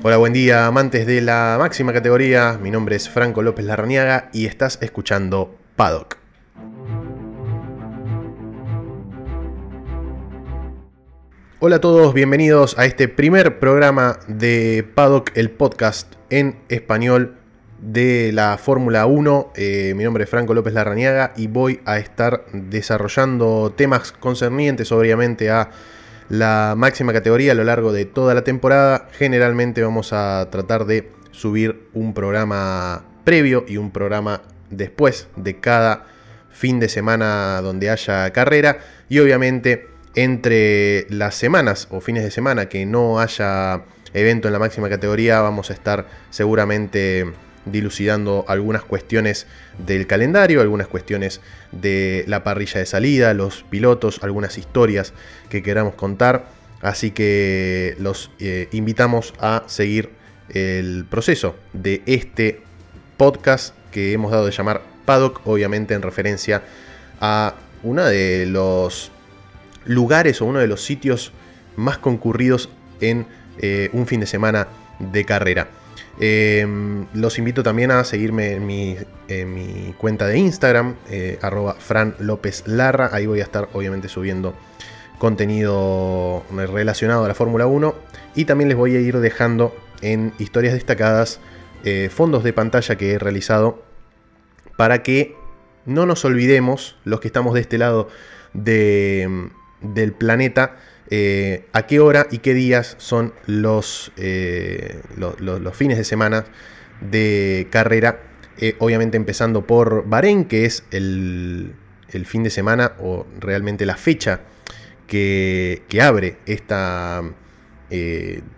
Hola, buen día, amantes de la máxima categoría. Mi nombre es Franco López Larrañaga y estás escuchando Paddock. Hola a todos, bienvenidos a este primer programa de Paddock, el podcast en español de la Fórmula 1. Eh, mi nombre es Franco López Larrañaga y voy a estar desarrollando temas concernientes obviamente a la máxima categoría a lo largo de toda la temporada. Generalmente vamos a tratar de subir un programa previo y un programa después de cada fin de semana donde haya carrera. Y obviamente entre las semanas o fines de semana que no haya evento en la máxima categoría vamos a estar seguramente dilucidando algunas cuestiones del calendario, algunas cuestiones de la parrilla de salida, los pilotos, algunas historias que queramos contar. Así que los eh, invitamos a seguir el proceso de este podcast que hemos dado de llamar Paddock, obviamente en referencia a uno de los lugares o uno de los sitios más concurridos en eh, un fin de semana de carrera. Em, los invito también a seguirme en mi, cuenta de Instagram, eh, arroba Fran López Larra. Ahí voy a estar obviamente subiendo contenido relacionado a la Fórmula 1. Y también les voy a ir dejando en historias destacadas eh, fondos de pantalla que he realizado para que no nos olvidemos, los que estamos de este lado del planeta, eh, a qué hora y qué días son los, eh, los, fines de semana de carrera. Eh, obviamente empezando por Bahrein, que es el, fin de semana o realmente la fecha que, que abre esta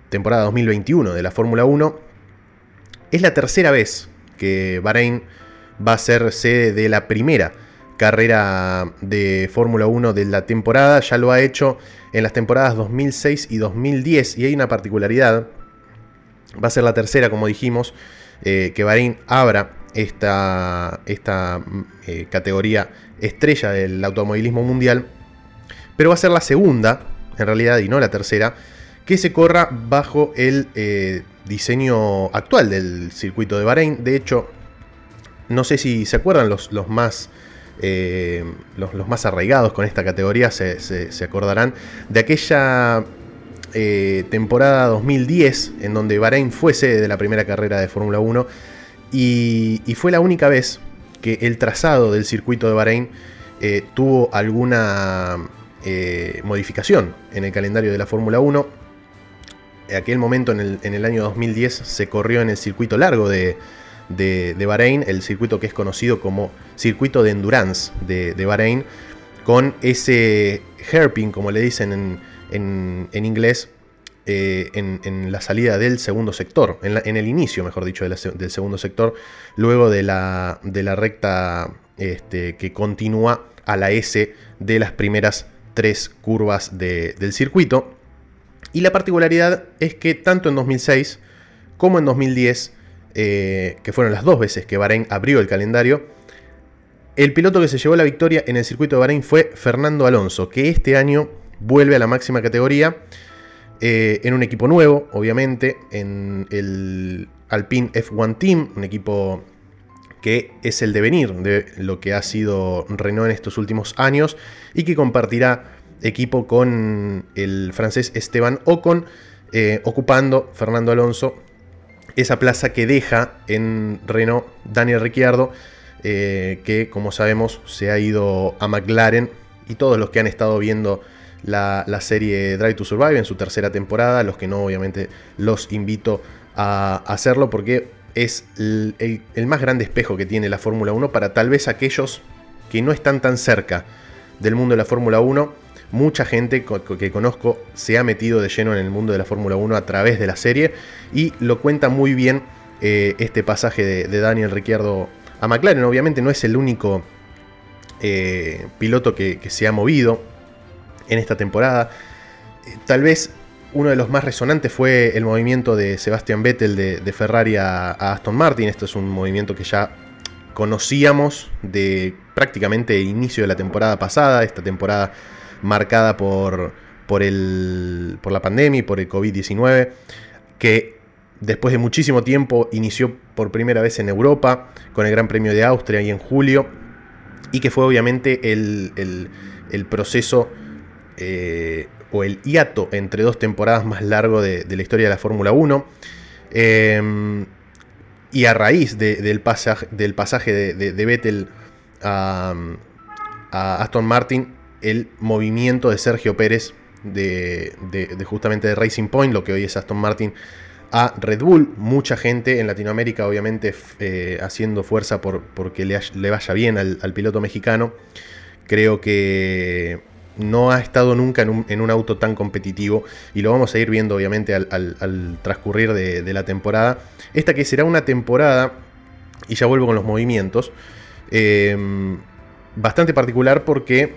temporada 2021 de la Fórmula 1. Es la tercera vez que Bahrein va a ser sede de la primera carrera de Fórmula 1 de la temporada. Ya lo ha hecho en las temporadas 2006 y 2010. Y hay una particularidad. Va a ser la tercera, como dijimos, eh, que Bahrein abra esta, esta eh, categoría estrella del automovilismo mundial. Pero va a ser la segunda, en realidad, y no la tercera, que se corra bajo el eh, diseño actual del circuito de Bahrein. De hecho, no sé si se acuerdan los, los más eh, los, más arraigados con esta categoría se, acordarán de aquella eh, temporada 2010 en donde Bahrein fue sede de la primera carrera de Fórmula 1 y, fue la única vez que el trazado del circuito de Bahrein eh, tuvo alguna modificación en el calendario de la Fórmula 1. En aquel momento, en el año 2010, se corrió en el circuito largo de, de, Bahrein, el circuito que es conocido como circuito de endurance de, Bahrein, con ese hairpin, como le dicen en, inglés, eh, en, la salida del segundo sector, en, el inicio, mejor dicho, del segundo sector, luego de la, de la recta este, que continúa a la S de las primeras tres curvas del circuito. Y la particularidad es que tanto en 2006 como en 2010 eh, que fueron las dos veces que Bahrein abrió el calendario, el piloto que se llevó la victoria en el circuito de Bahrein fue Fernando Alonso, que este año vuelve a la máxima categoría eh, en un equipo nuevo, obviamente, en el Alpine F1 Team, un equipo que es el devenir de lo que ha sido Renault en estos últimos años y que compartirá equipo con el francés Esteban Ocon, eh, ocupando Fernando Alonso esa plaza que deja en Renault Daniel Ricciardo, eh, que como sabemos se ha ido a McLaren y todos los que han estado viendo la, serie Drive to Survive en su tercera temporada, los que no obviamente los invito a hacerlo porque es el, el más grande espejo que tiene la Fórmula 1 para tal vez aquellos que no están tan cerca del mundo de la Fórmula 1 Mucha gente que conozco se ha metido de lleno en el mundo de la Fórmula 1 a través de la serie y lo cuenta muy bien eh, este pasaje de, Daniel Ricciardo a McLaren. Obviamente no es el único eh, piloto que, se ha movido en esta temporada. Eh, tal vez uno de los más resonantes fue el movimiento de Sebastian Vettel de, Ferrari a, a, Aston Martin. Esto es un movimiento que ya conocíamos de prácticamente inicio de la temporada pasada. Esta temporada marcada por, por, el, por la pandemia y por el COVID-19, que después de muchísimo tiempo inició por primera vez en Europa con el Gran Premio de Austria y en julio, y que fue obviamente el, proceso eh, o el hiato entre dos temporadas más largo de, la historia de la Fórmula 1. Em, y a raíz del, pasaje, del pasaje de, Vettel a, Aston Martin, el movimiento de Sergio Pérez de, justamente de Racing Point, lo que hoy es Aston Martin, a Red Bull. Mucha gente en Latinoamérica, obviamente, eh, haciendo fuerza por porque le, vaya bien al, piloto mexicano. Creo que no ha estado nunca en un, auto tan competitivo y lo vamos a ir viendo obviamente al, transcurrir de, la temporada. Esta que será una temporada, y ya vuelvo con los movimientos, em, bastante particular porque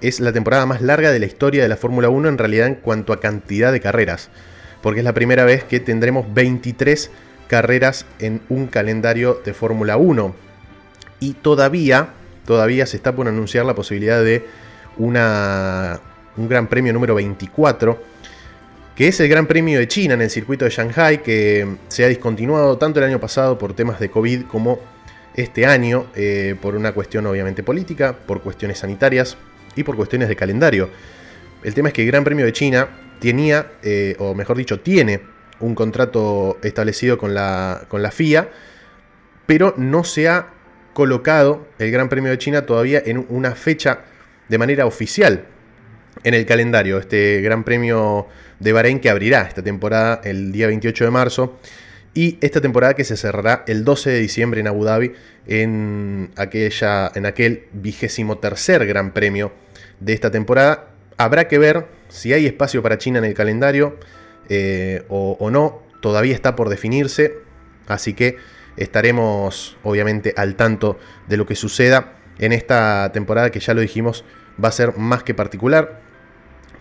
es la temporada más larga de la historia de la Fórmula 1 en realidad en cuanto a cantidad de carreras, porque es la primera vez que tendremos 23 carreras en un calendario de Fórmula 1 y todavía, todavía se está por anunciar la posibilidad de una, un gran premio número 24, que es el Gran Premio de China en el circuito de Shanghai, que se ha discontinuado tanto el año pasado por temas de COVID como este año, eh, por una cuestión obviamente política, por cuestiones sanitarias y por cuestiones de calendario. El tema es que el Gran Premio de China tenía, eh, o mejor dicho, tiene un contrato establecido con la, con la FIA, pero no se ha colocado el Gran Premio de China todavía en una fecha de manera oficial en el calendario este Gran Premio de Bahrein que abrirá esta temporada el día 28 de marzo y esta temporada que se cerrará el 12 de diciembre en Abu Dhabi en, aquella, en aquel vigésimo tercer Gran Premio de esta temporada. Habrá que ver si hay espacio para China en el calendario eh, o, no, todavía está por definirse, así que estaremos obviamente al tanto de lo que suceda en esta temporada que ya lo dijimos va a ser más que particular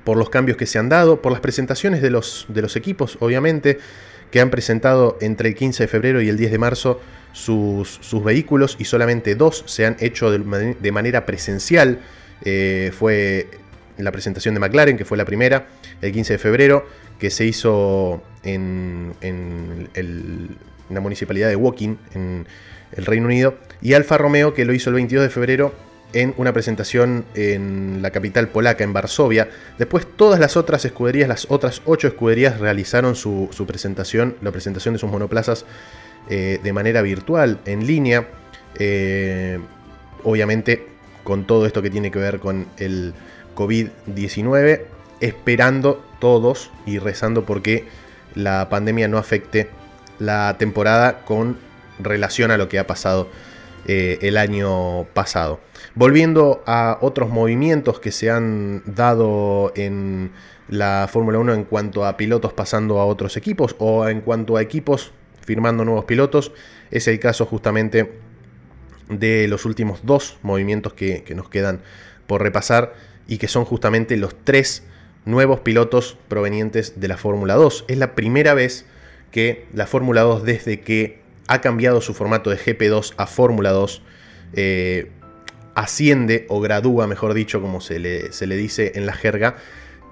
por los cambios que se han dado, por las presentaciones de los, de los equipos, obviamente, que han presentado entre el 15 de febrero y el 10 de marzo sus, sus vehículos y solamente dos se han hecho de, manera presencial. Eh, fue la presentación de McLaren, que fue la primera, el 15 de febrero, que se hizo en, la municipalidad de Woking, en el Reino Unido, y Alfa Romeo, que lo hizo el 22 de febrero en una presentación en la capital polaca, en Varsovia. Después todas las otras escuderías, las otras ocho escuderías realizaron su, presentación, la presentación de sus monoplazas eh, de manera virtual, en línea. Eh, obviamente con todo esto que tiene que ver con el COVID-19, esperando todos y rezando porque la pandemia no afecte la temporada con relación a lo que ha pasado eh, el año pasado. Volviendo a otros movimientos que se han dado en la Fórmula 1 en cuanto a pilotos pasando a otros equipos o en cuanto a equipos firmando nuevos pilotos, es el caso justamente de los últimos dos movimientos que, nos quedan por repasar y que son justamente los tres nuevos pilotos provenientes de la Fórmula 2. Es la primera vez que la Fórmula 2 desde que ha cambiado su formato de GP2 a Fórmula 2, eh, asciende o gradúa, mejor dicho, como se le, se le dice en la jerga,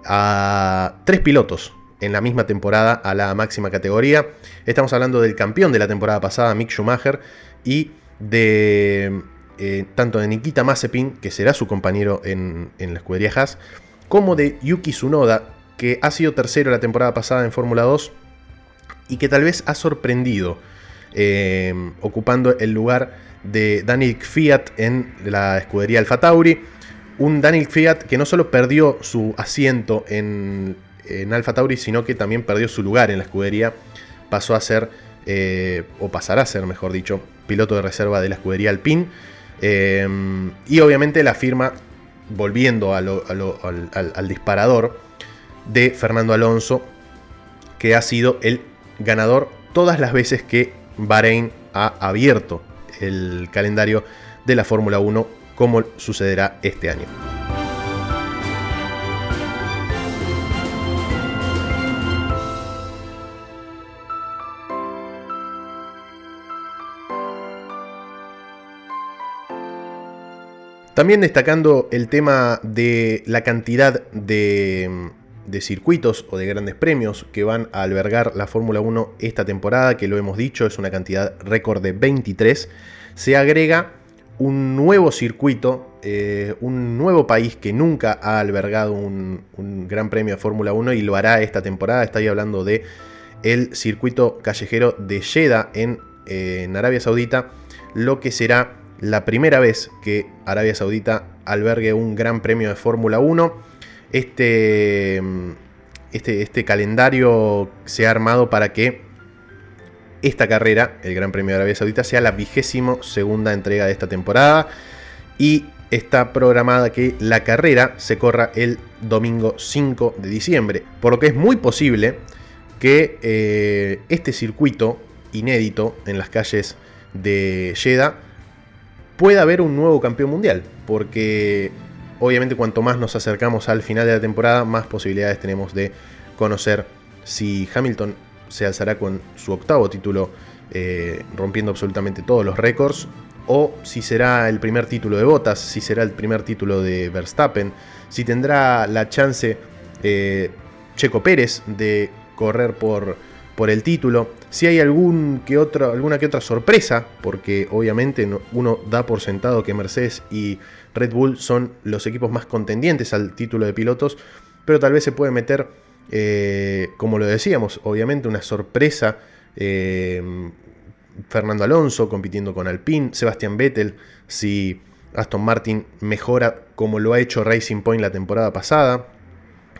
a tres pilotos en la misma temporada a la máxima categoría. Estamos hablando del campeón de la temporada pasada, Mick Schumacher, y de eh, tanto de Nikita Mazepin, que será su compañero en, en la escudería Haas, como de Yuki Tsunoda, que ha sido tercero la temporada pasada en Fórmula 2 y que tal vez ha sorprendido eh, ocupando el lugar de Daniel Fiat en la escudería Alfa Tauri. Un Daniel Fiat que no solo perdió su asiento en, en Alfa Tauri, sino que también perdió su lugar en la escudería. Pasó a ser, eh, o pasará a ser, mejor dicho, piloto de reserva de la escudería Alpine. Eh, y obviamente la firma, volviendo al, al disparador, de Fernando Alonso, que ha sido el ganador todas las veces que Bahrein ha abierto el calendario de la Fórmula 1 como sucederá este año. También destacando el tema de la cantidad de, de circuitos o de grandes premios que van a albergar la Fórmula 1 esta temporada, que lo hemos dicho, es una cantidad récord de 23, se agrega un nuevo circuito, eh, un nuevo país que nunca ha albergado un, gran premio de Fórmula 1 y lo hará esta temporada. Estoy hablando de el circuito callejero de Jeddah en, eh, en Arabia Saudita, lo que será la primera vez que Arabia Saudita albergue un gran premio de Fórmula 1. Este, este, este calendario se ha armado para que esta carrera, el Gran Premio de Arabia Saudita, sea la vigésimo segunda entrega de esta temporada y está programada que la carrera se corra el domingo 5 de diciembre, por lo que es muy posible que eh, este circuito inédito en las calles de Jeddah pueda haber un nuevo campeón mundial, porque obviamente cuanto más nos acercamos al final de la temporada, más posibilidades tenemos de conocer si Hamilton se alzará con su octavo título, eh, rompiendo absolutamente todos los récords, o si será el primer título de Bottas, si será el primer título de Verstappen, si tendrá la chance eh, Checo Pérez de correr por, por el título, si hay alguna que otra sorpresa, porque obviamente uno da por sentado que Mercedes y Red Bull son los equipos más contendientes al título de pilotos, pero tal vez se puede meter eh, como lo decíamos, obviamente una sorpresa. Eh, Fernando Alonso compitiendo con Alpine, Sebastián Vettel, si Aston Martin mejora como lo ha hecho Racing Point la temporada pasada.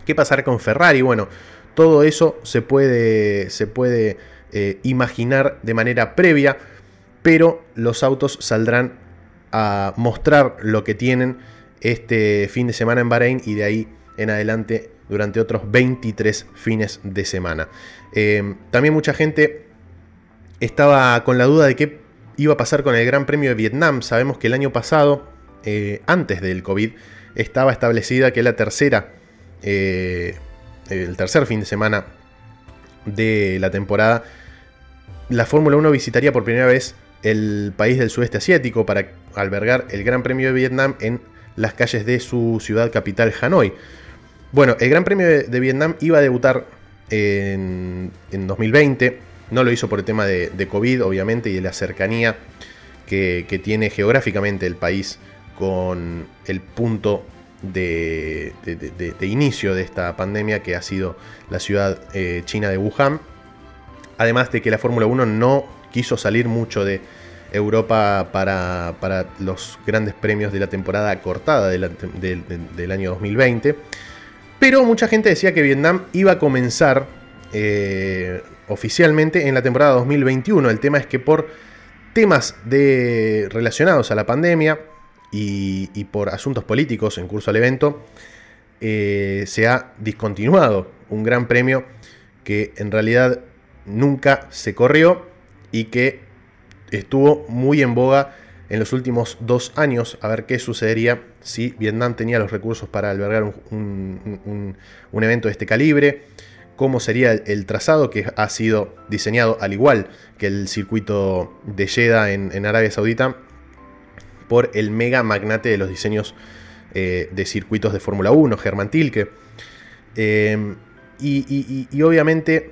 ¿Qué pasará con Ferrari? Bueno, todo eso se puede, se puede eh, imaginar de manera previa, pero los autos saldrán a mostrar lo que tienen este fin de semana en Bahrein y de ahí en adelante durante otros 23 fines de semana. Eh, también mucha gente estaba con la duda de qué iba a pasar con el Gran Premio de Vietnam. Sabemos que el año pasado, eh, antes del COVID, estaba establecida que la tercera, el tercer fin de semana de la temporada, la Fórmula 1 visitaría por primera vez el país del sudeste asiático para albergar el Gran Premio de Vietnam en las calles de su ciudad capital Hanoi. Bueno, el Gran Premio de, Vietnam iba a debutar en, 2020. No lo hizo por el tema de, COVID, obviamente, y de la cercanía que, tiene geográficamente el país con el punto de, inicio de esta pandemia que ha sido la ciudad eh, china de Wuhan. Además de que la Fórmula 1 no quiso salir mucho de Europa para, los grandes premios de la temporada cortada del año 2020. Pero mucha gente decía que Vietnam iba a comenzar eh, oficialmente en la temporada 2021. El tema es que por temas relacionados a la pandemia y, por asuntos políticos en curso al evento, eh, se ha discontinuado un gran premio que en realidad nunca se corrió y que estuvo muy en boga en los últimos dos años a ver qué sucedería si Vietnam tenía los recursos para albergar un, evento de este calibre, cómo sería el, trazado que ha sido diseñado al igual que el circuito de Jeddah en, Arabia Saudita por el mega magnate de los diseños eh, de circuitos de Fórmula 1, Germán Tilke. Eh, y, y, obviamente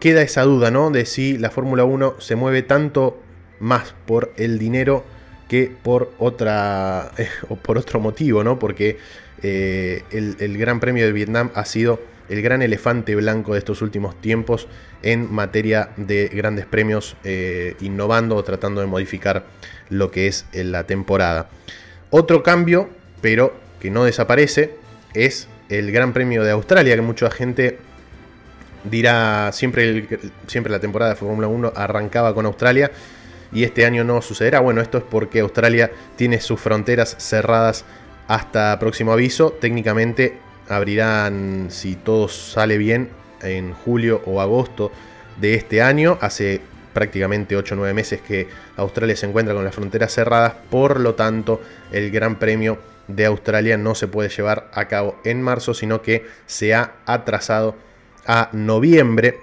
queda esa duda, ¿no? De si la Fórmula 1 se mueve tanto más por el dinero que por otra o por otro motivo, ¿no? Porque eh, el, Gran Premio de Vietnam ha sido el gran elefante blanco de estos últimos tiempos en materia de grandes premios, eh, innovando o tratando de modificar lo que es la temporada. Otro cambio, pero que no desaparece, es el Gran Premio de Australia, que mucha gente dirá, siempre, siempre la temporada de Fórmula 1 arrancaba con Australia, y este año no sucederá. Bueno, esto es porque Australia tiene sus fronteras cerradas hasta próximo aviso. Técnicamente abrirán, si todo sale bien, en julio o agosto de este año. Hace prácticamente 8 o 9 meses que Australia se encuentra con las fronteras cerradas. Por lo tanto, el Gran Premio de Australia no se puede llevar a cabo en marzo, sino que se ha atrasado a noviembre.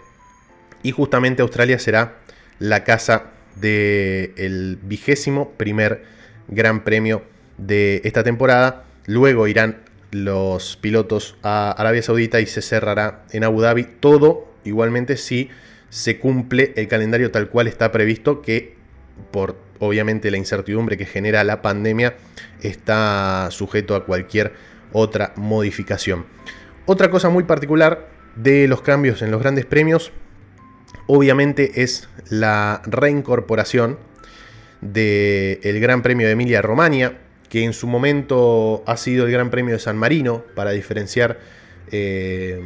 Y justamente Australia será la casa del vigésimo primer Gran Premio de esta temporada. Luego irán los pilotos a Arabia Saudita y se cerrará en Abu Dhabi. Todo igualmente si se cumple el calendario tal cual está previsto, que por obviamente la incertidumbre que genera la pandemia está sujeto a cualquier otra modificación. Otra cosa muy particular de los cambios en los grandes premios, obviamente es la reincorporación del Gran Premio de Emilia Romagna, que en su momento ha sido el Gran Premio de San Marino, para diferenciar eh,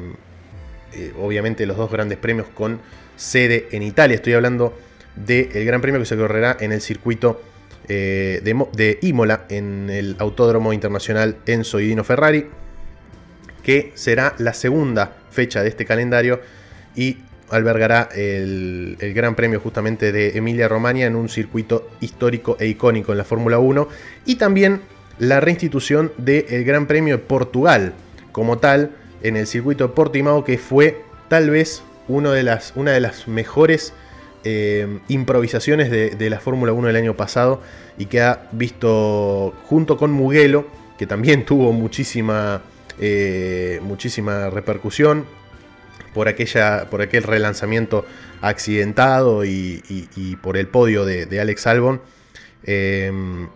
eh, obviamente los dos grandes premios con sede en Italia. Estoy hablando del Gran Premio que se correrá en el circuito eh, de, Imola, en el Autódromo Internacional Enzo y Dino Ferrari, que será la segunda fecha de este calendario y albergará el, Gran Premio justamente de Emilia Romagna en un circuito histórico e icónico en la Fórmula 1 y también la reinstitución del Gran Premio de Portugal como tal en el circuito de Portimao que fue tal vez de las, una de las mejores eh, improvisaciones de, la Fórmula 1 del año pasado y que ha visto junto con Mugello que también tuvo muchísima, eh, muchísima repercusión por, aquella, por aquel relanzamiento accidentado y, por el podio de, Alex Albon. Eh,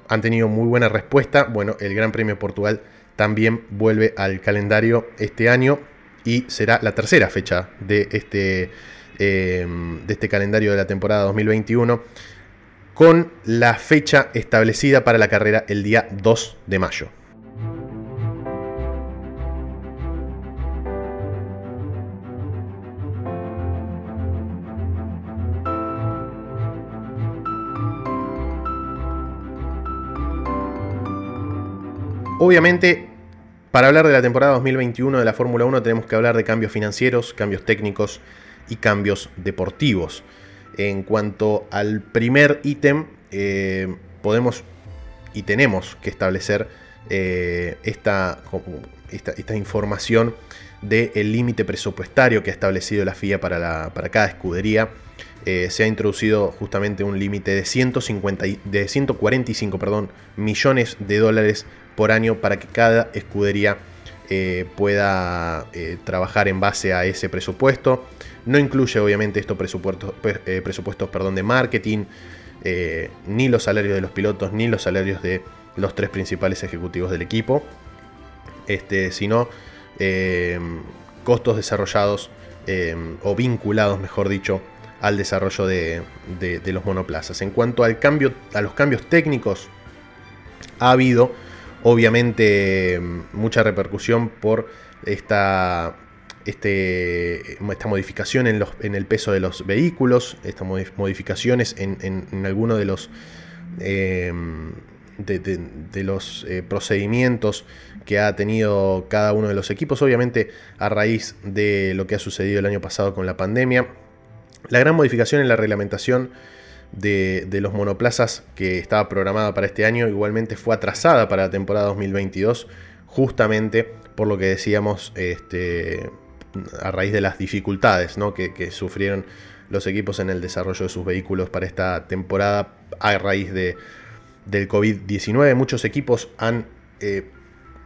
han tenido muy buena respuesta. Bueno, el Gran Premio Portugal también vuelve al calendario este año y será la tercera fecha de este, eh, de este calendario de la temporada 2021 con la fecha establecida para la carrera el día 2 de mayo. Obviamente, para hablar de la temporada 2021 de la Fórmula 1 tenemos que hablar de cambios financieros, cambios técnicos y cambios deportivos. En cuanto al primer ítem, eh, podemos y tenemos que establecer eh, esta, información del límite presupuestario que ha establecido la FIA para, para cada escudería. Eh, se ha introducido justamente un límite de, 150, de 145 perdón, millones de dólares por año para que cada escudería eh, pueda eh, trabajar en base a ese presupuesto. No incluye obviamente estos presupuestos, eh, presupuestos perdón, de marketing, ni los salarios de los pilotos, ni los salarios de los tres principales ejecutivos del equipo, este, sino costos desarrollados o vinculados, mejor dicho, al desarrollo de, de, los monoplazas. En cuanto al cambio, a los cambios técnicos, ha habido Obviamente mucha repercusión por esta, este, esta modificación en, en, el peso de los vehículos, estas modificaciones en, en, algunos de los, em, de, los eh, procedimientos que ha tenido cada uno de los equipos, obviamente a raíz de lo que ha sucedido el año pasado con la pandemia. La gran modificación en la reglamentación de, los monoplazas que estaba programada para este año igualmente fue atrasada para la temporada 2022, justamente por lo que decíamos este, a raíz de las dificultades que, sufrieron los equipos en el desarrollo de sus vehículos para esta temporada a raíz de, del COVID-19. Muchos equipos han eh,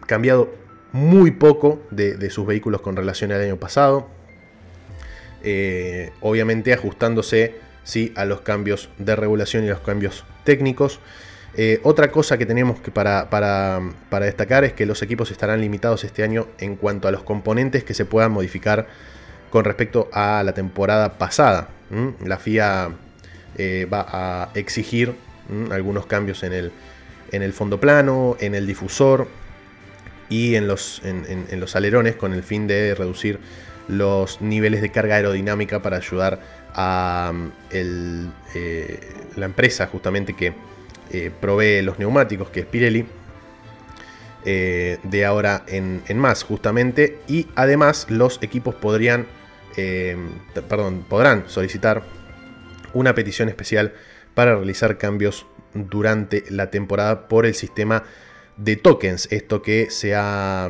cambiado muy poco de, sus vehículos con relación al año pasado. Eh, obviamente ajustándose ¿sí? a los cambios de regulación y los cambios técnicos. Eh, otra cosa que tenemos que para, para, destacar es que los equipos estarán limitados este año en cuanto a los componentes que se puedan modificar con respecto a la temporada pasada. La FIA eh, va a exigir algunos cambios en el, en el fondo plano, en el difusor y en los, en los alerones con el fin de reducir los niveles de carga aerodinámica para ayudar a eh, la empresa justamente que eh, provee los neumáticos, que es Pirelli, eh, de ahora en, más justamente. Y además los equipos podrían, perdón, podrán solicitar una petición especial para realizar cambios durante la temporada por el sistema de tokens. Esto que se ha,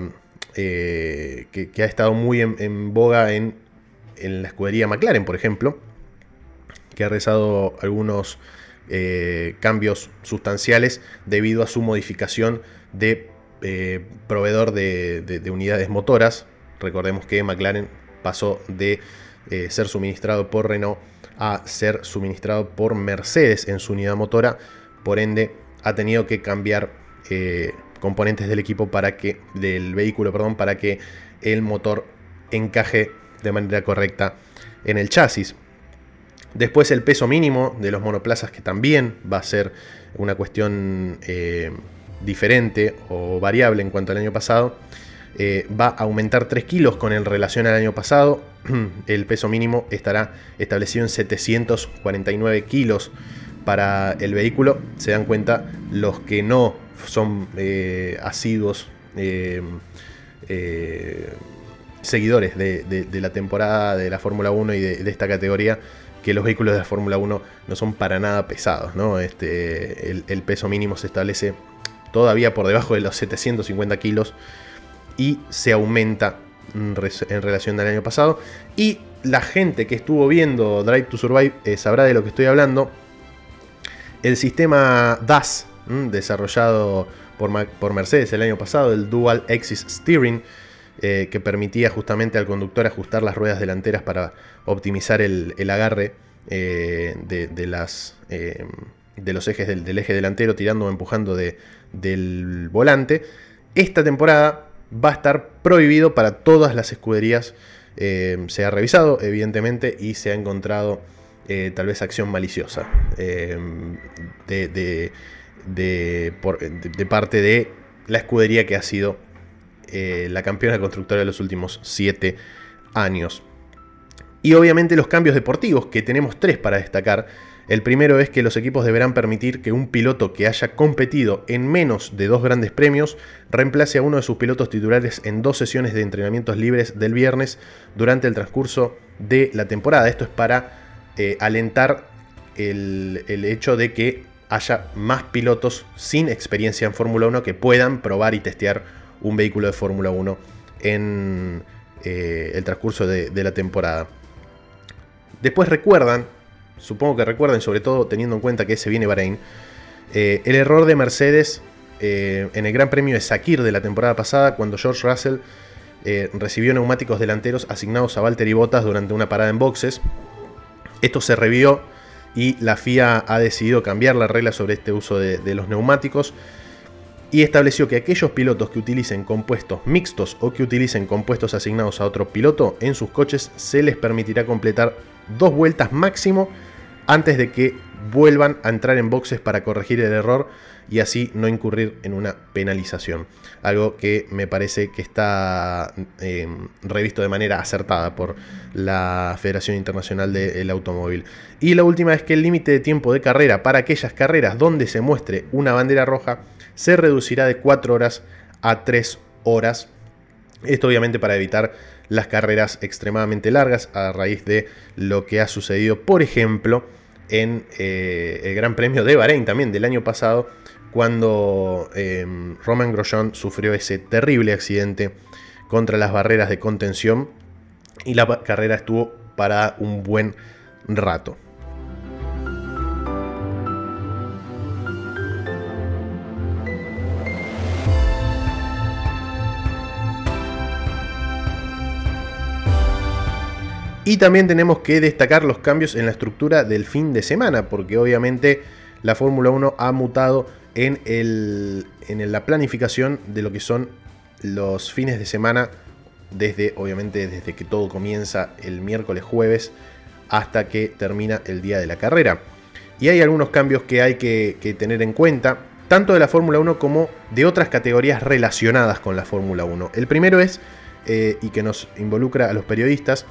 que, ha estado muy en, boga en, en la escudería McLaren, por ejemplo que ha realizado algunos eh, cambios sustanciales debido a su modificación de eh, proveedor de, unidades motoras. Recordemos que McLaren pasó de eh, ser suministrado por Renault a ser suministrado por Mercedes en su unidad motora. Por ende, ha tenido que cambiar componentes del equipo para que, del vehículo, perdón, para que el motor encaje de manera correcta en el chasis. Después el peso mínimo de los monoplazas, que también va a ser una cuestión eh, diferente o variable en cuanto al año pasado. Eh, va a aumentar 3 kilos con el relación al año pasado. El peso mínimo estará establecido en 749 kilos para el vehículo. Se dan cuenta los que no son eh, asiduos seguidores de, la temporada de la Fórmula 1 y de, esta categoría que los vehículos de la Fórmula 1 no son para nada pesados. ¿no? Este, el, peso mínimo se establece todavía por debajo de los 750 kilos y se aumenta en relación al año pasado. Y la gente que estuvo viendo Drive to Survive eh, sabrá de lo que estoy hablando. El sistema DAS, desarrollado por, por Mercedes el año pasado, el Dual Axis Steering, eh, que permitía justamente al conductor ajustar las ruedas delanteras para optimizar el, agarre eh, eh, de, los ejes del, eje delantero, tirando o empujando del volante. Esta temporada va a estar prohibido para todas las escuderías. se ha revisado, evidentemente, y se ha encontrado tal vez acción maliciosa de, de parte de la escudería que ha sido eh, la campeona constructora de los últimos 7 años. Y obviamente los cambios deportivos, que tenemos tres para destacar. El primero es que los equipos deberán permitir que un piloto que haya competido en menos de dos grandes premios reemplace a uno de sus pilotos titulares en dos sesiones de entrenamientos libres del viernes durante el transcurso de la temporada. Esto es para eh, alentar el, el hecho de que haya más pilotos sin experiencia en Fórmula 1 que puedan probar y testear un vehículo de Fórmula 1 en eh, el transcurso de, la temporada. Después recuerdan, supongo que recuerden, sobre todo teniendo en cuenta que se viene Bahrein, eh, el error de Mercedes eh, en el Gran Premio de Sakir de la temporada pasada, cuando George Russell recibió neumáticos delanteros asignados a Valtteri Bottas durante una parada en boxes. Esto se revió y la FIA ha decidido cambiar la regla sobre este uso de los neumáticos y estableció que aquellos pilotos que utilicen compuestos mixtos o que utilicen compuestos asignados a otro piloto en sus coches se les permitirá completar dos vueltas máximo antes de que vuelvan a entrar en boxes para corregir el error y así no incurrir en una penalización. Algo que me parece que está em, revisto de manera acertada por la Federación Internacional del Automóvil. Y la última es que el límite de tiempo de carrera para aquellas carreras donde se muestre una bandera roja se reducirá de 4 horas a 3 horas. Esto obviamente para evitar las carreras extremadamente largas a raíz de lo que ha sucedido, por ejemplo, en eh, el Gran Premio de Bahrein también del año pasado, cuando em, Roman Grosjean sufrió ese terrible accidente contra las barreras de contención y la carrera estuvo para un buen rato. Y también tenemos que destacar los cambios en la estructura del fin de semana, porque obviamente la Fórmula 1 ha mutado en, en la planificación de lo que son los fines de semana, desde obviamente desde que todo comienza el miércoles jueves hasta que termina el día de la carrera. Y hay algunos cambios que hay que, tener en cuenta, tanto de la Fórmula 1 como de otras categorías relacionadas con la Fórmula 1. El primero es, eh, y que nos involucra a los periodistas,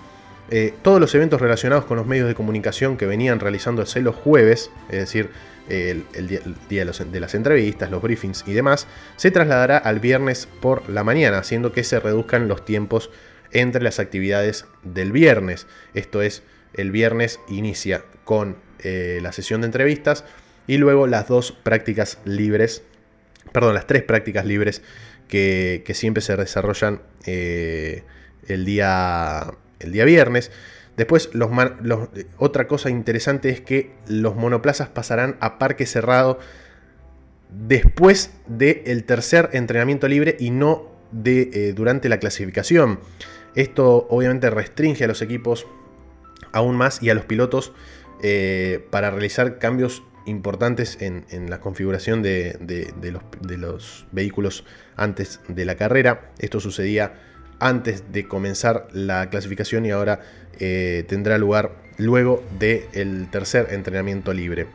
eh, todos los eventos relacionados con los medios de comunicación que venían realizándose los jueves, es decir, el, día, de, las entrevistas, los briefings y demás, se trasladará al viernes por la mañana, haciendo que se reduzcan los tiempos entre las actividades del viernes. Esto es, el viernes inicia con eh, la sesión de entrevistas y luego las dos prácticas libres, perdón, las tres prácticas libres que, siempre se desarrollan eh, el día el día viernes. Después, los, otra cosa interesante es que los monoplazas pasarán a parque cerrado después del tercer entrenamiento libre y no de, eh, durante la clasificación. Esto obviamente restringe a los equipos aún más y a los pilotos eh, para realizar cambios importantes en, la configuración de, los, vehículos antes de la carrera. Esto sucedía antes de comenzar la clasificación y ahora eh, tendrá lugar luego del tercer entrenamiento libre.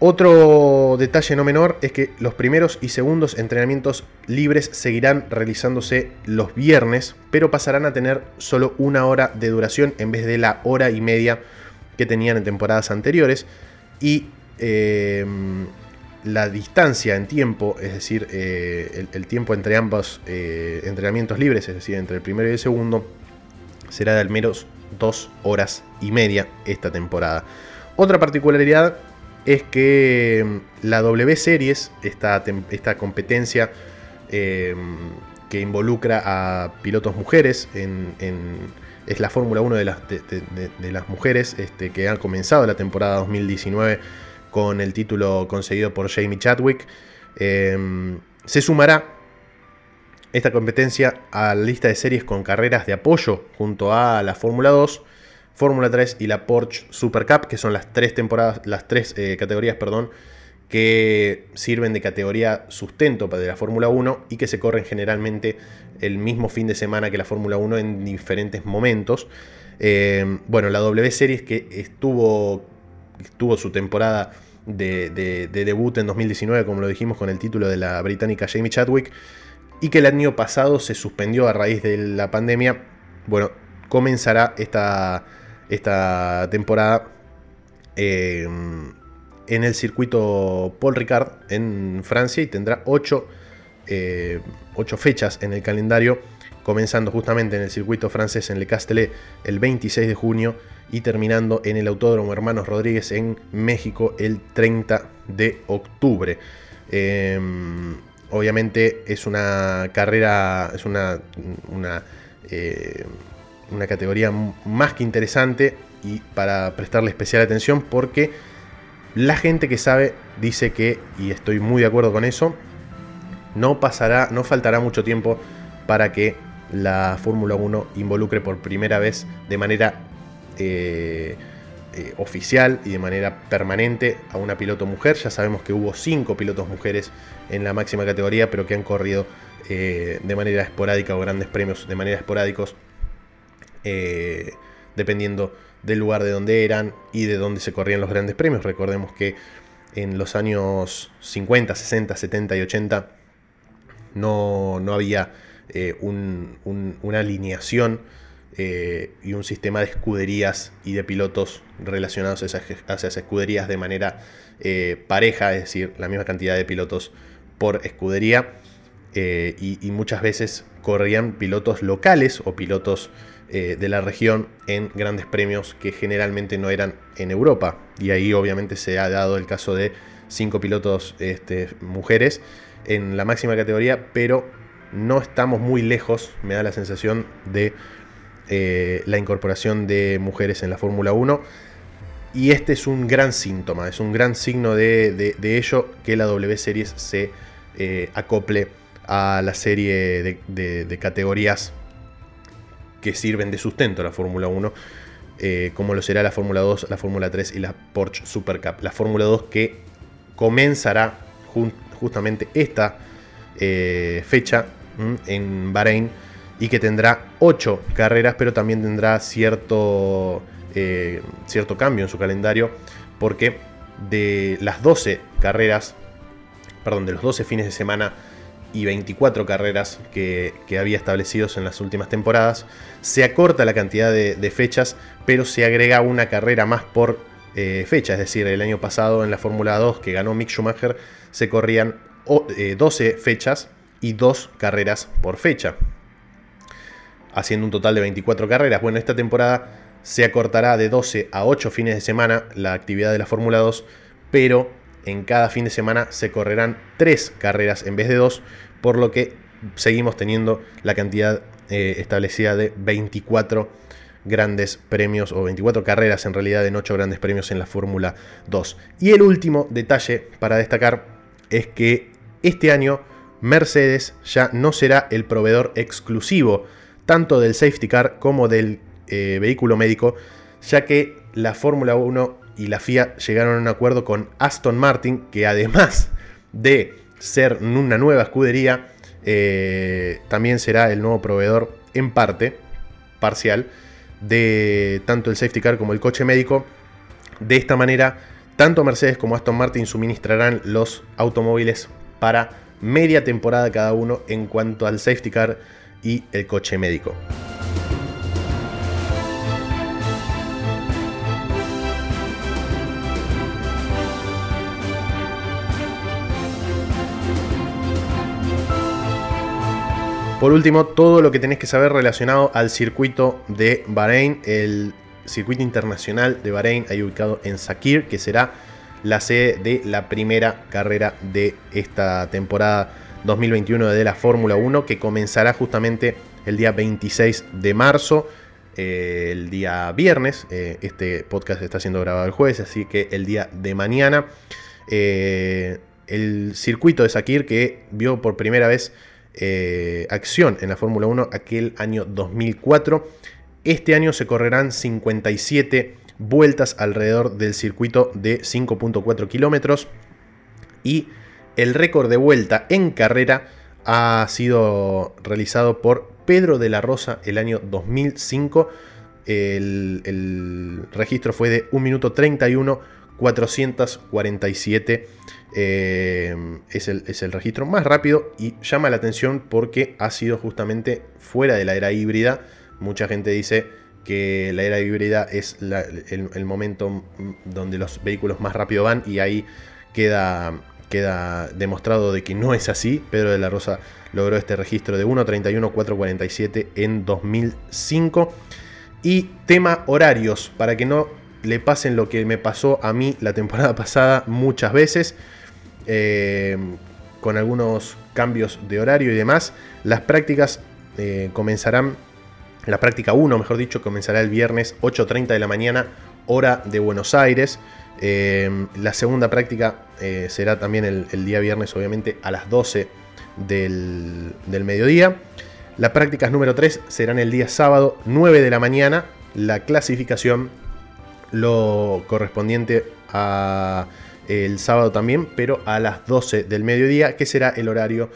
Otro detalle no menor es que los primeros y segundos entrenamientos libres seguirán realizándose los viernes, pero pasarán a tener solo una hora de duración en vez de la hora y media que tenían en temporadas anteriores. Y eh, la distancia en tiempo, es decir, eh, el, tiempo entre ambos eh, entrenamientos libres, es decir, entre el primero y el segundo, será de al menos dos horas y media esta temporada. Otra particularidad es que mm, la W Series, esta, competencia em, que involucra a pilotos mujeres, es la Fórmula 1 de las, de, las mujeres este, que han comenzado la temporada 2019 con el título conseguido por Jamie Chadwick. Em, se sumará esta competencia a la lista de series con carreras de apoyo junto a la Fórmula 2 Fórmula 3 y la Porsche Super Cup, que son las tres temporadas, las tres eh, categorías, perdón, que sirven de categoría sustento para la Fórmula 1 y que se corren generalmente el mismo fin de semana que la Fórmula 1 en diferentes momentos. Eh, bueno, la W Series que estuvo, estuvo su temporada de, de, debut en 2019, como lo dijimos, con el título de la británica Jamie Chadwick, y que el año pasado se suspendió a raíz de la pandemia. Bueno, comenzará esta esta temporada eh, en el circuito Paul Ricard en Francia y tendrá 8, eh, fechas en el calendario, comenzando justamente en el circuito francés en Le Castellet el 26 de junio y terminando en el Autódromo Hermanos Rodríguez en México el 30 de octubre. Eh, obviamente es una carrera, es una, una una categoría más que interesante y para prestarle especial atención porque la gente que sabe dice que, y estoy muy de acuerdo con eso, no pasará, no faltará mucho tiempo para que la Fórmula 1 involucre por primera vez de manera eh, eh, oficial y de manera permanente a una piloto mujer. Ya sabemos que hubo cinco pilotos mujeres en la máxima categoría, pero que han corrido eh, de manera esporádica o grandes premios de manera esporádicos dependiendo del lugar de donde eran y de dónde se corrían los grandes premios. Recordemos que en los años 50, 60, 70 y 80 no, había eh, una alineación eh, y un sistema de escuderías y de pilotos relacionados a esas, escuderías de manera pareja, es decir, la misma cantidad de pilotos por escudería. y, muchas veces corrían pilotos locales o pilotos eh, de la región en grandes premios que generalmente no eran en Europa. Y ahí obviamente se ha dado el caso de cinco pilotos este, mujeres en la máxima categoría, pero no estamos muy lejos, me da la sensación, de eh, la incorporación de mujeres en la Fórmula 1. Y este es un gran síntoma, es un gran signo de, ello que la W Series se eh, acople a la serie de categorías que sirven de sustento a la Fórmula 1, eh, como lo será la Fórmula 2, la Fórmula 3 y la Porsche Super Cup. La Fórmula 2 que comenzará justamente esta fecha en Bahrein y que tendrá 8 carreras, pero también tendrá cierto, eh, cierto cambio en su calendario, porque de las 12 carreras, perdón, de los 12 fines de semana y 24 carreras que, había establecidos en las últimas temporadas. Se acorta la cantidad de, fechas, pero se agrega una carrera más por eh, fecha. Es decir, el año pasado en la Fórmula 2 que ganó Mick Schumacher se corrían 12 eh, fechas y 2 carreras por fecha. Haciendo un total de 24 carreras. Bueno, esta temporada se acortará de 12 a 8 fines de semana la actividad de la Fórmula 2, pero en cada fin de semana se correrán 3 carreras en vez de 2 por lo que seguimos teniendo la cantidad eh, establecida de 24 grandes premios o 24 carreras en realidad en 8 grandes premios en la Fórmula 2. Y el último detalle para destacar es que este año Mercedes ya no será el proveedor exclusivo tanto del safety car como del eh, vehículo médico, ya que la Fórmula 1 y la FIA llegaron a un acuerdo con Aston Martin, que además de ser una nueva escudería, eh, también será el nuevo proveedor en parte, parcial, de tanto el safety car como el coche médico. De esta manera, tanto Mercedes como Aston Martin suministrarán los automóviles para media temporada cada uno en cuanto al safety car y el coche médico. Por último, todo lo que tenés que saber relacionado al circuito de Bahrein, el circuito internacional de Bahrein, ahí ubicado en Sakir, que será la sede de la primera carrera de esta temporada 2021 de la Fórmula 1, que comenzará justamente el día 26 de marzo, eh, el día viernes. Eh, este podcast está siendo grabado el jueves, así que el día de mañana. Eh, el circuito de Sakir que vio por primera vez acción en la Fórmula 1 aquel año 2004. Este año se correrán 57 vueltas alrededor del circuito de 5.4 kilómetros y el récord de vuelta en carrera ha sido realizado por Pedro de la Rosa el año 2005. El, el registro fue de 1 minuto 31 447 eh, es, el, registro más rápido y llama la atención porque ha sido justamente fuera de la era híbrida. Mucha gente dice que la era híbrida es el, momento donde los vehículos más rápido van y ahí queda, queda demostrado de que no es así. Pedro de la Rosa logró este registro de 1.31.447 en 2005. Y tema horarios, para que no le pasen lo que me pasó a mí la temporada pasada muchas veces, eh, con algunos cambios de horario y demás. Las prácticas eh, comenzarán, la práctica 1, mejor dicho, comenzará el viernes 8.30 de la mañana, hora de Buenos Aires. Eh, la segunda práctica será también el, día viernes, obviamente, a las 12 del, mediodía. Las prácticas número 3 serán el día sábado, 9 de la mañana. La clasificación lo correspondiente a el sábado también, pero a las 12 del mediodía, que será el horario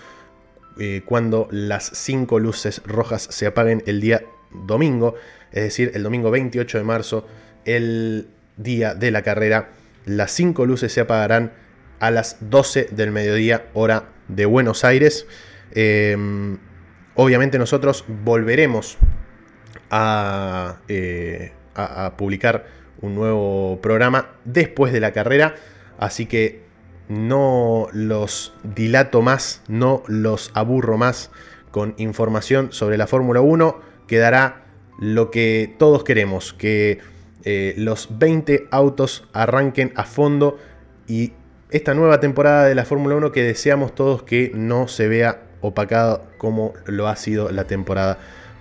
eh, cuando las 5 luces rojas se apaguen el día domingo, es decir, el domingo 28 de marzo, el día de la carrera, las 5 luces se apagarán a las 12 del mediodía, hora de Buenos Aires. Em, obviamente nosotros volveremos a, eh, a publicar un nuevo programa después de la carrera. Así que no los dilato más, no los aburro más con información sobre la Fórmula 1. Quedará lo que todos queremos, que eh, los 20 autos arranquen a fondo y esta nueva temporada de la Fórmula 1 que deseamos todos que no se vea opacada como lo ha sido la temporada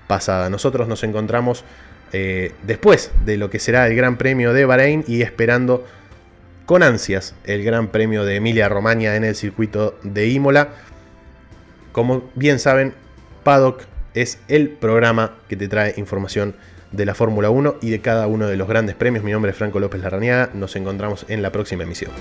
pasada. Nosotros nos encontramos eh, después de lo que será el Gran Premio de Bahrein y esperando con ansias el Gran Premio de Emilia Romagna en el circuito de Imola. Como bien saben, Paddock es el programa que te trae información de la Fórmula 1 y de cada uno de los grandes premios. Mi nombre es Franco López Larrañaga. Nos encontramos en la próxima emisión.